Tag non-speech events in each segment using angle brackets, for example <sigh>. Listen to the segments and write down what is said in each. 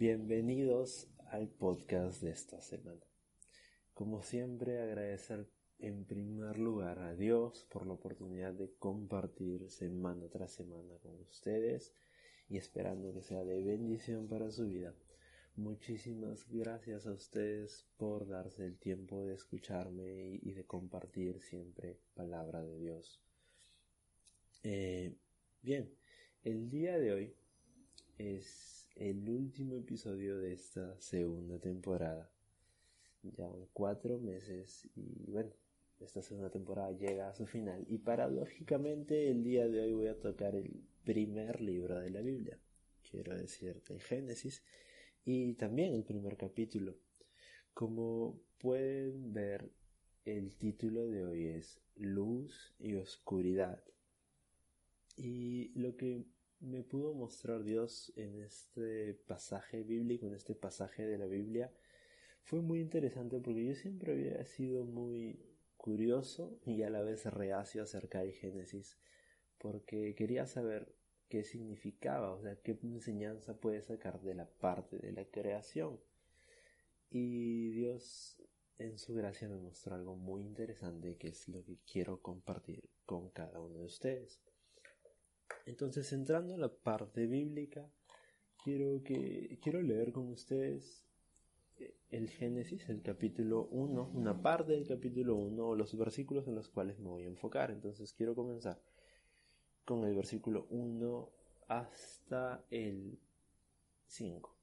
Bienvenidos al podcast de esta semana. Como siempre, agradecer en primer lugar a Dios por la oportunidad de compartir semana tras semana con ustedes y esperando que sea de bendición para su vida. Muchísimas gracias a ustedes por darse el tiempo de escucharme y, de compartir siempre palabra de Dios. Eh, bien, el día de hoy es el último episodio de esta segunda temporada. Ya cuatro meses y bueno, esta segunda temporada llega a su final. Y paradójicamente el día de hoy voy a tocar el primer libro de la Biblia. Quiero decirte el Génesis y también el primer capítulo. Como pueden ver, el título de hoy es Luz y Oscuridad. Y lo que me pudo mostrar Dios en este pasaje bíblico, en este pasaje de la Biblia, fue muy interesante porque yo siempre había sido muy curioso y a la vez reacio acerca del Génesis, porque quería saber qué significaba, o sea, qué enseñanza puede sacar de la parte de la creación. Y Dios en su gracia me mostró algo muy interesante que es lo que quiero compartir con cada uno de ustedes. Entonces, entrando a la parte bíblica, quiero que quiero leer con ustedes eh, el Génesis, el capítulo 1, una parte del capítulo 1 o los versículos en los cuales me voy a enfocar. Entonces, quiero comenzar con el versículo 1 hasta el 5.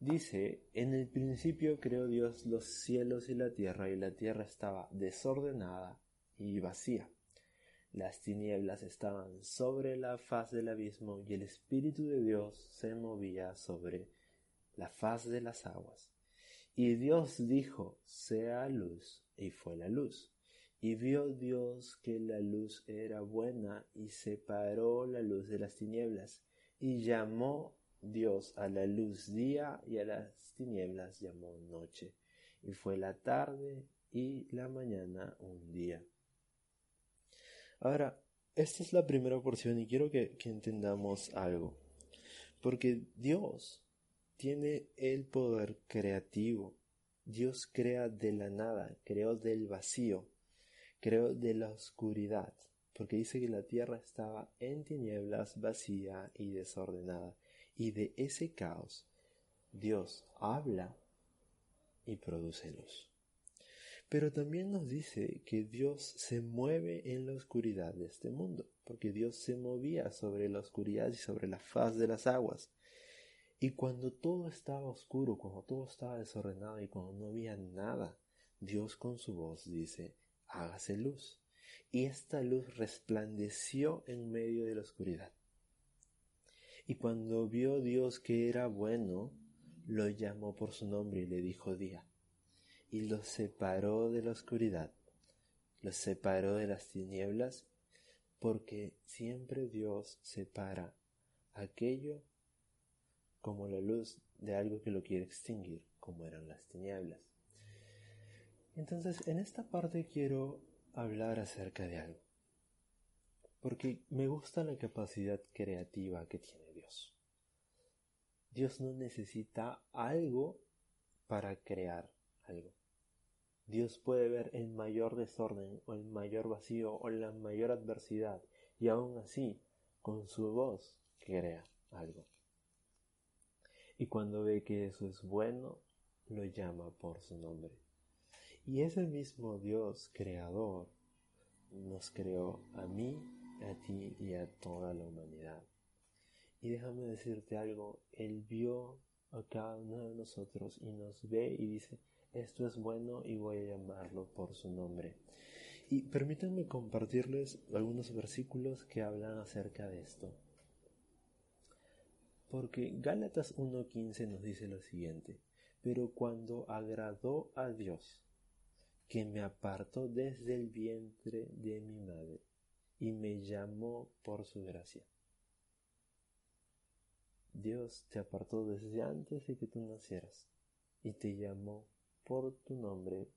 Dice, en el principio creó Dios los cielos y la tierra, y la tierra estaba desordenada y vacía las tinieblas estaban sobre la faz del abismo y el Espíritu de Dios se movía sobre la faz de las aguas. Y Dios dijo, sea luz, y fue la luz. Y vio Dios que la luz era buena y separó la luz de las tinieblas. Y llamó Dios a la luz día y a las tinieblas llamó noche. Y fue la tarde y la mañana un día. Ahora, esta es la primera porción y quiero que, entendamos algo. Porque Dios tiene el poder creativo. Dios crea de la nada, creó del vacío, creó de la oscuridad, porque dice que la tierra estaba en tinieblas, vacía y desordenada. Y de ese caos Dios habla y produce luz. Pero también nos dice que Dios se mueve en la oscuridad de este mundo, porque Dios se movía sobre la oscuridad y sobre la faz de las aguas. Y cuando todo estaba oscuro, cuando todo estaba desordenado y cuando no había nada, Dios con su voz dice, hágase luz. Y esta luz resplandeció en medio de la oscuridad. Y cuando vio Dios que era bueno, lo llamó por su nombre y le dijo día y los separó de la oscuridad, los separó de las tinieblas, porque siempre Dios separa aquello como la luz de algo que lo quiere extinguir, como eran las tinieblas. Entonces, en esta parte quiero hablar acerca de algo, porque me gusta la capacidad creativa que tiene Dios. Dios no necesita algo para crear algo. Dios puede ver el mayor desorden o el mayor vacío o la mayor adversidad y aún así, con su voz, crea algo. Y cuando ve que eso es bueno, lo llama por su nombre. Y ese mismo Dios creador nos creó a mí, a ti y a toda la humanidad. Y déjame decirte algo, Él vio a cada uno de nosotros y nos ve y dice, esto es bueno y voy a llamarlo por su nombre. Y permítanme compartirles algunos versículos que hablan acerca de esto. Porque Gálatas 1.15 nos dice lo siguiente, pero cuando agradó a Dios, que me apartó desde el vientre de mi madre y me llamó por su gracia. Dios te apartó desde antes de que tú nacieras y te llamó por tu nombre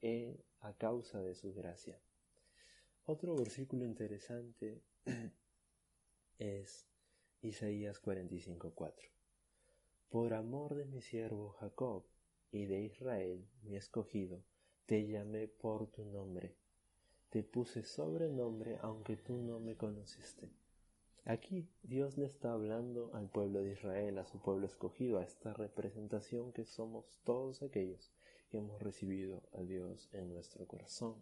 e a causa de su gracia. Otro versículo interesante <clears throat> es Isaías 45:4. por amor de mi siervo Jacob y de Israel, mi escogido, te llamé por tu nombre. Te puse sobrenombre aunque tú no me conociste. Aquí Dios le está hablando al pueblo de Israel, a su pueblo escogido, a esta representación que somos todos aquellos que hemos recibido a Dios en nuestro corazón.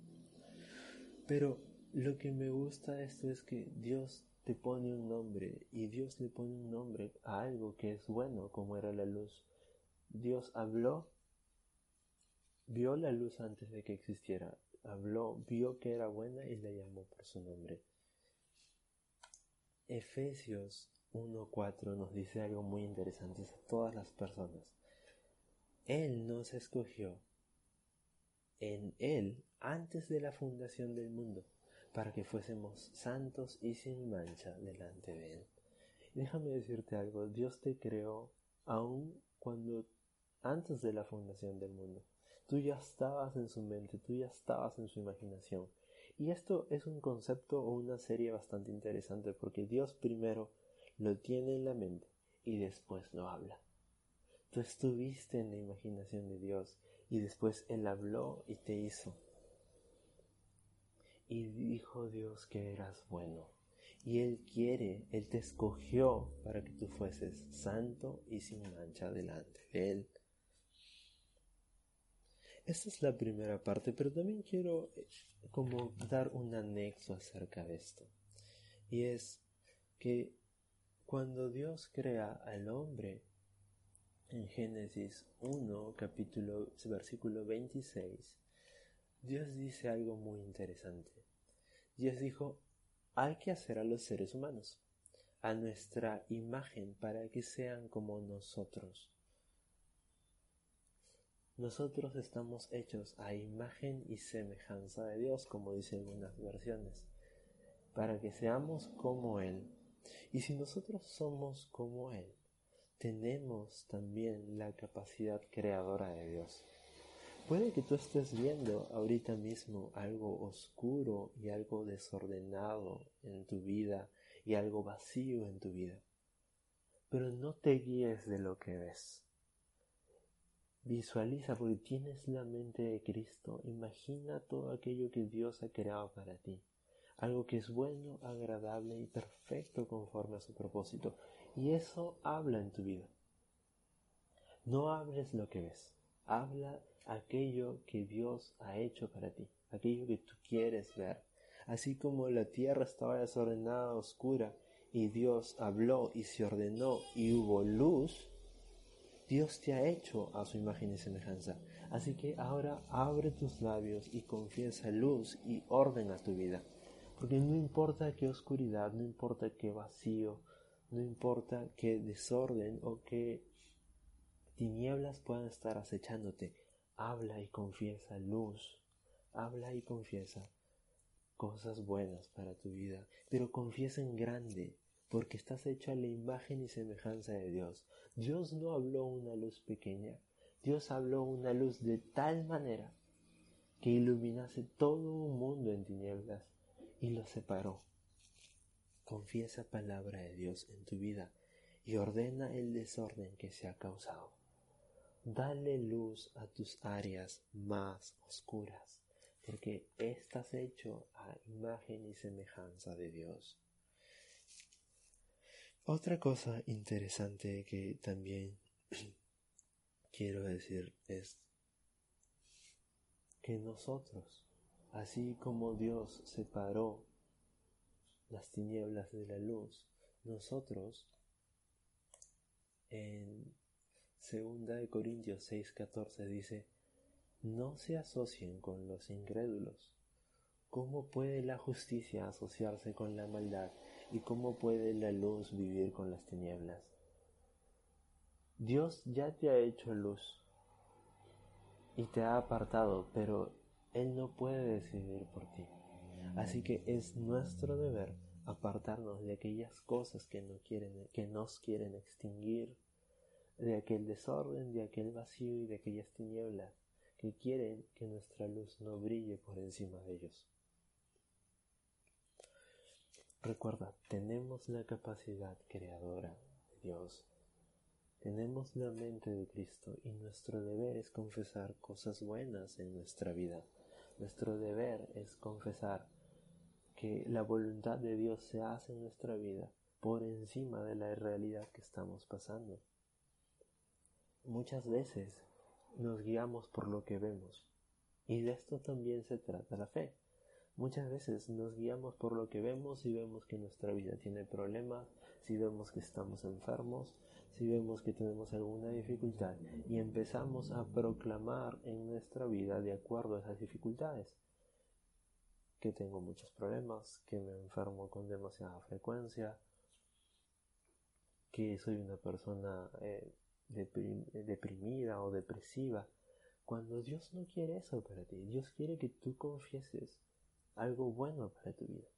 Pero lo que me gusta de esto es que Dios te pone un nombre y Dios le pone un nombre a algo que es bueno como era la luz. Dios habló, vio la luz antes de que existiera, habló, vio que era buena y la llamó por su nombre. Efesios 1.4 nos dice algo muy interesante a todas las personas. Él nos escogió en Él antes de la fundación del mundo para que fuésemos santos y sin mancha delante de Él. Déjame decirte algo, Dios te creó aún cuando antes de la fundación del mundo. Tú ya estabas en su mente, tú ya estabas en su imaginación. Y esto es un concepto o una serie bastante interesante porque Dios primero lo tiene en la mente y después lo habla. Tú estuviste en la imaginación de Dios y después Él habló y te hizo. Y dijo Dios que eras bueno. Y Él quiere, Él te escogió para que tú fueses santo y sin mancha delante de Él. Esta es la primera parte, pero también quiero eh, como dar un anexo acerca de esto. Y es que cuando Dios crea al hombre, en Génesis 1, capítulo, versículo 26, Dios dice algo muy interesante. Dios dijo, hay que hacer a los seres humanos, a nuestra imagen, para que sean como nosotros. Nosotros estamos hechos a imagen y semejanza de Dios, como dicen algunas versiones, para que seamos como Él. Y si nosotros somos como Él, tenemos también la capacidad creadora de Dios. Puede que tú estés viendo ahorita mismo algo oscuro y algo desordenado en tu vida y algo vacío en tu vida. Pero no te guíes de lo que ves. Visualiza porque tienes la mente de Cristo. Imagina todo aquello que Dios ha creado para ti. Algo que es bueno, agradable y perfecto conforme a su propósito. Y eso habla en tu vida. No hables lo que ves. Habla aquello que Dios ha hecho para ti, aquello que tú quieres ver. Así como la tierra estaba desordenada, oscura, y Dios habló y se ordenó y hubo luz, Dios te ha hecho a su imagen y semejanza. Así que ahora abre tus labios y confiesa luz y orden a tu vida. Porque no importa qué oscuridad, no importa qué vacío, no importa qué desorden o qué tinieblas puedan estar acechándote, habla y confiesa luz, habla y confiesa cosas buenas para tu vida, pero confiesa en grande, porque estás hecho a la imagen y semejanza de Dios. Dios no habló una luz pequeña, Dios habló una luz de tal manera que iluminase todo un mundo en tinieblas y lo separó. Confiesa palabra de Dios en tu vida y ordena el desorden que se ha causado. Dale luz a tus áreas más oscuras, porque estás hecho a imagen y semejanza de Dios. Otra cosa interesante que también <clears throat> quiero decir es que nosotros, así como Dios separó las tinieblas de la luz, nosotros en Segunda de Corintios 6:14 dice, no se asocien con los incrédulos. ¿Cómo puede la justicia asociarse con la maldad y cómo puede la luz vivir con las tinieblas? Dios ya te ha hecho luz y te ha apartado, pero Él no puede decidir por ti. Así que es nuestro deber apartarnos de aquellas cosas que, no quieren, que nos quieren extinguir de aquel desorden, de aquel vacío y de aquellas tinieblas que quieren que nuestra luz no brille por encima de ellos. Recuerda, tenemos la capacidad creadora de Dios. Tenemos la mente de Cristo y nuestro deber es confesar cosas buenas en nuestra vida. Nuestro deber es confesar que la voluntad de Dios se hace en nuestra vida por encima de la realidad que estamos pasando. Muchas veces nos guiamos por lo que vemos y de esto también se trata la fe. Muchas veces nos guiamos por lo que vemos y vemos que nuestra vida tiene problemas, si vemos que estamos enfermos, si vemos que tenemos alguna dificultad y empezamos a proclamar en nuestra vida de acuerdo a esas dificultades. Que tengo muchos problemas, que me enfermo con demasiada frecuencia, que soy una persona eh, deprimida o depresiva, cuando Dios no quiere eso para ti, Dios quiere que tú confieses algo bueno para tu vida.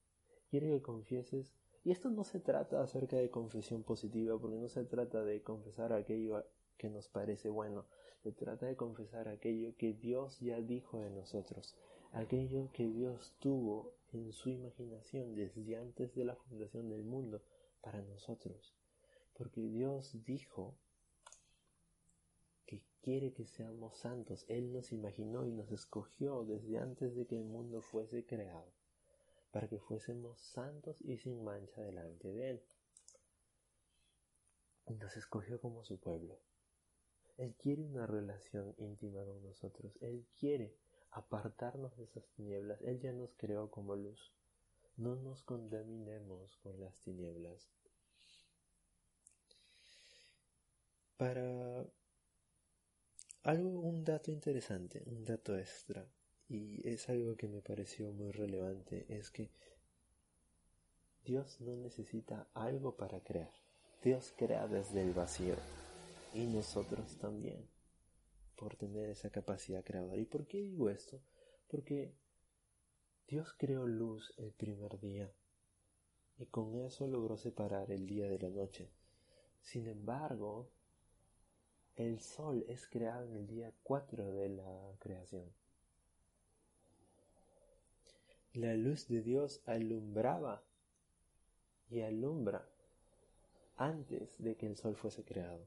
Quiere que confieses, y esto no se trata acerca de confesión positiva, porque no se trata de confesar aquello que nos parece bueno, se trata de confesar aquello que Dios ya dijo de nosotros, aquello que Dios tuvo en su imaginación desde antes de la fundación del mundo para nosotros. Porque Dios dijo quiere que seamos santos. Él nos imaginó y nos escogió desde antes de que el mundo fuese creado, para que fuésemos santos y sin mancha delante de Él. Nos escogió como su pueblo. Él quiere una relación íntima con nosotros. Él quiere apartarnos de esas tinieblas. Él ya nos creó como luz. No nos contaminemos con las tinieblas. Para algo, un dato interesante, un dato extra, y es algo que me pareció muy relevante, es que Dios no necesita algo para crear. Dios crea desde el vacío y nosotros también por tener esa capacidad creadora. ¿Y por qué digo esto? Porque Dios creó luz el primer día y con eso logró separar el día de la noche. Sin embargo, el sol es creado en el día 4 de la creación. La luz de Dios alumbraba y alumbra antes de que el sol fuese creado,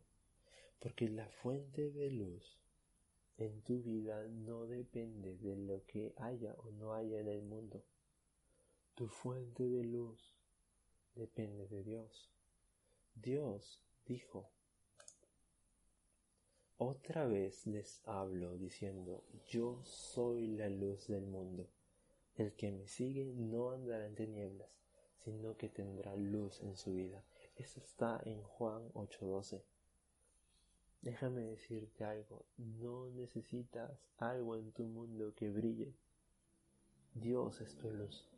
porque la fuente de luz en tu vida no depende de lo que haya o no haya en el mundo. Tu fuente de luz depende de Dios. Dios dijo, otra vez les hablo diciendo, yo soy la luz del mundo. El que me sigue no andará en tinieblas, sino que tendrá luz en su vida. Eso está en Juan 8:12. Déjame decirte algo, no necesitas algo en tu mundo que brille. Dios es tu luz.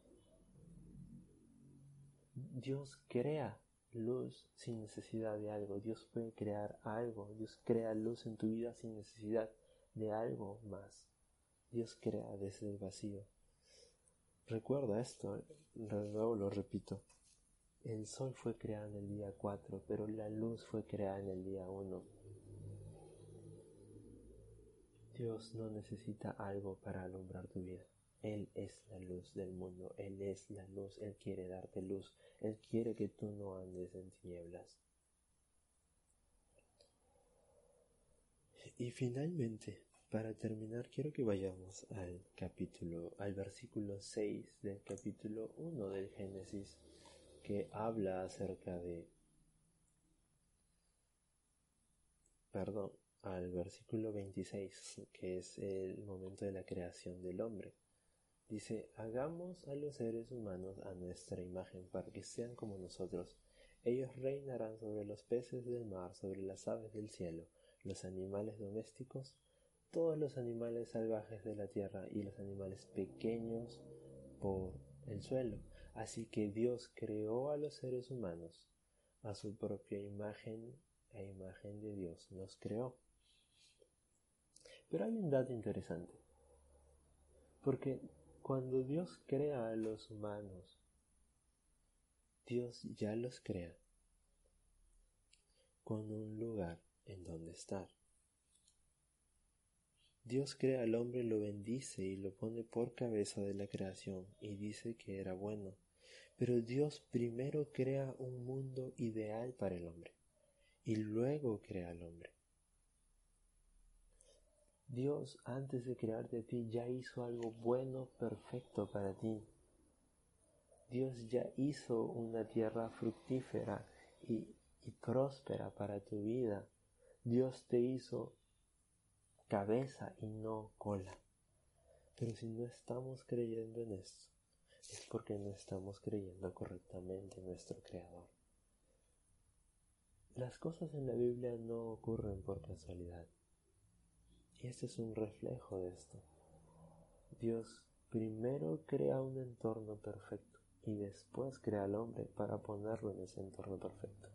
Dios crea luz sin necesidad de algo. Dios puede crear algo. Dios crea luz en tu vida sin necesidad de algo más. Dios crea desde el vacío. Recuerda esto, luego lo repito. El sol fue creado en el día 4, pero la luz fue creada en el día 1. Dios no necesita algo para alumbrar tu vida. Él es la luz del mundo, Él es la luz, Él quiere darte luz, Él quiere que tú no andes en tinieblas. Y finalmente, para terminar, quiero que vayamos al capítulo, al versículo 6 del capítulo 1 del Génesis, que habla acerca de, perdón, al versículo 26, que es el momento de la creación del hombre. Dice, hagamos a los seres humanos a nuestra imagen para que sean como nosotros. Ellos reinarán sobre los peces del mar, sobre las aves del cielo, los animales domésticos, todos los animales salvajes de la tierra y los animales pequeños por el suelo. Así que Dios creó a los seres humanos a su propia imagen, a imagen de Dios nos creó. Pero hay un dato interesante. Porque cuando Dios crea a los humanos, Dios ya los crea con un lugar en donde estar. Dios crea al hombre, lo bendice y lo pone por cabeza de la creación y dice que era bueno. Pero Dios primero crea un mundo ideal para el hombre y luego crea al hombre. Dios antes de crearte a ti ya hizo algo bueno, perfecto para ti. Dios ya hizo una tierra fructífera y, y próspera para tu vida. Dios te hizo cabeza y no cola. Pero si no estamos creyendo en esto, es porque no estamos creyendo correctamente en nuestro Creador. Las cosas en la Biblia no ocurren por casualidad. Y este es un reflejo de esto. Dios primero crea un entorno perfecto y después crea al hombre para ponerlo en ese entorno perfecto.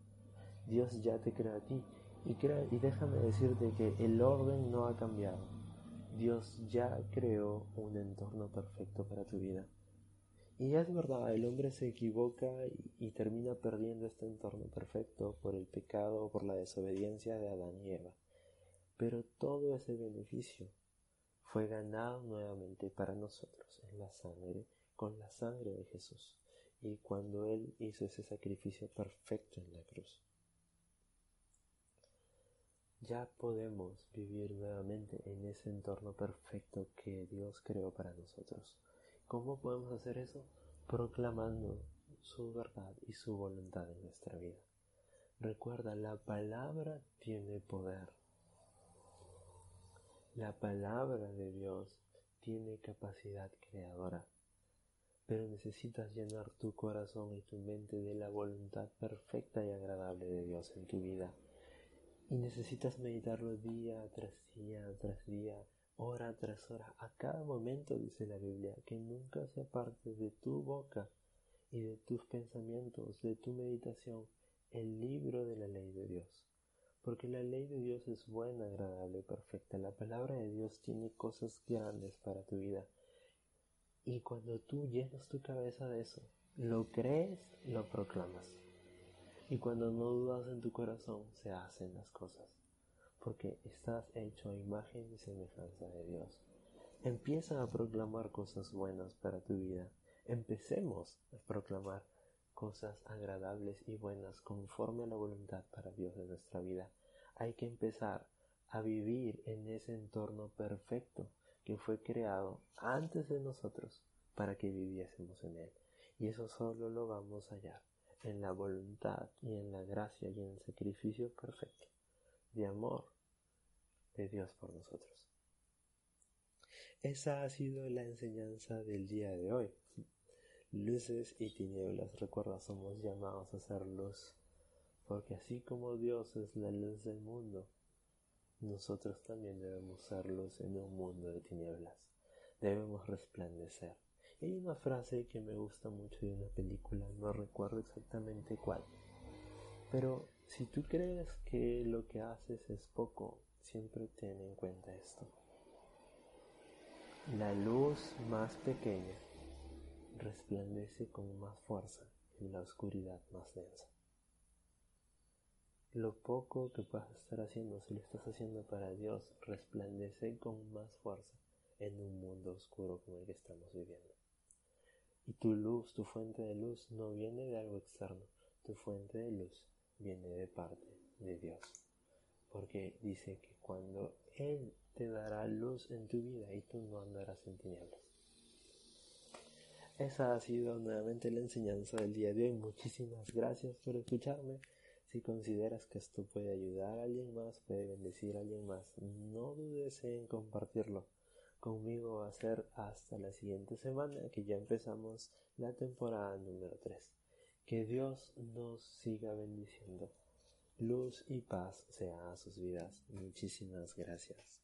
Dios ya te crea a ti y, crea, y déjame decirte que el orden no ha cambiado. Dios ya creó un entorno perfecto para tu vida. Y es verdad, el hombre se equivoca y, y, termina perdiendo este entorno perfecto por el pecado o por la desobediencia de Adán y Eva. Pero todo ese beneficio fue ganado nuevamente para nosotros en la sangre, con la sangre de Jesús, y cuando Él hizo ese sacrificio perfecto en la cruz. Ya podemos vivir nuevamente en ese entorno perfecto que Dios creó para nosotros. ¿Cómo podemos hacer eso? Proclamando su verdad y su voluntad en nuestra vida. Recuerda, la palabra tiene poder. La palabra de Dios tiene capacidad creadora, pero necesitas llenar tu corazón y tu mente de la voluntad perfecta y agradable de Dios en tu vida. Y necesitas meditarlo día tras día tras día, hora tras hora, a cada momento, dice la Biblia, que nunca se aparte de tu boca y de tus pensamientos, de tu meditación, el libro de la ley de Dios. Porque la ley de Dios es buena, agradable y perfecta. La palabra de Dios tiene cosas grandes para tu vida. Y cuando tú llenas tu cabeza de eso, lo crees, lo proclamas. Y cuando no dudas en tu corazón, se hacen las cosas. Porque estás hecho a imagen y semejanza de Dios. Empieza a proclamar cosas buenas para tu vida. Empecemos a proclamar cosas agradables y buenas conforme a la voluntad para Dios de nuestra vida. Hay que empezar a vivir en ese entorno perfecto que fue creado antes de nosotros para que viviésemos en él. Y eso solo lo vamos a hallar en la voluntad y en la gracia y en el sacrificio perfecto de amor de Dios por nosotros. Esa ha sido la enseñanza del día de hoy luces y tinieblas. Recuerda, somos llamados a ser luz, porque así como Dios es la luz del mundo, nosotros también debemos ser luz en un mundo de tinieblas. Debemos resplandecer. Hay una frase que me gusta mucho de una película, no recuerdo exactamente cuál. Pero si tú crees que lo que haces es poco, siempre ten en cuenta esto. La luz más pequeña resplandece con más fuerza en la oscuridad más densa. Lo poco que puedas estar haciendo, si lo estás haciendo para Dios, resplandece con más fuerza en un mundo oscuro como el que estamos viviendo. Y tu luz, tu fuente de luz, no viene de algo externo, tu fuente de luz viene de parte de Dios. Porque dice que cuando Él te dará luz en tu vida y tú no andarás en tinieblas. Esa ha sido nuevamente la enseñanza del día de hoy. Muchísimas gracias por escucharme. Si consideras que esto puede ayudar a alguien más, puede bendecir a alguien más, no dudes en compartirlo. Conmigo va a ser hasta la siguiente semana que ya empezamos la temporada número 3. Que Dios nos siga bendiciendo. Luz y paz sea a sus vidas. Muchísimas gracias.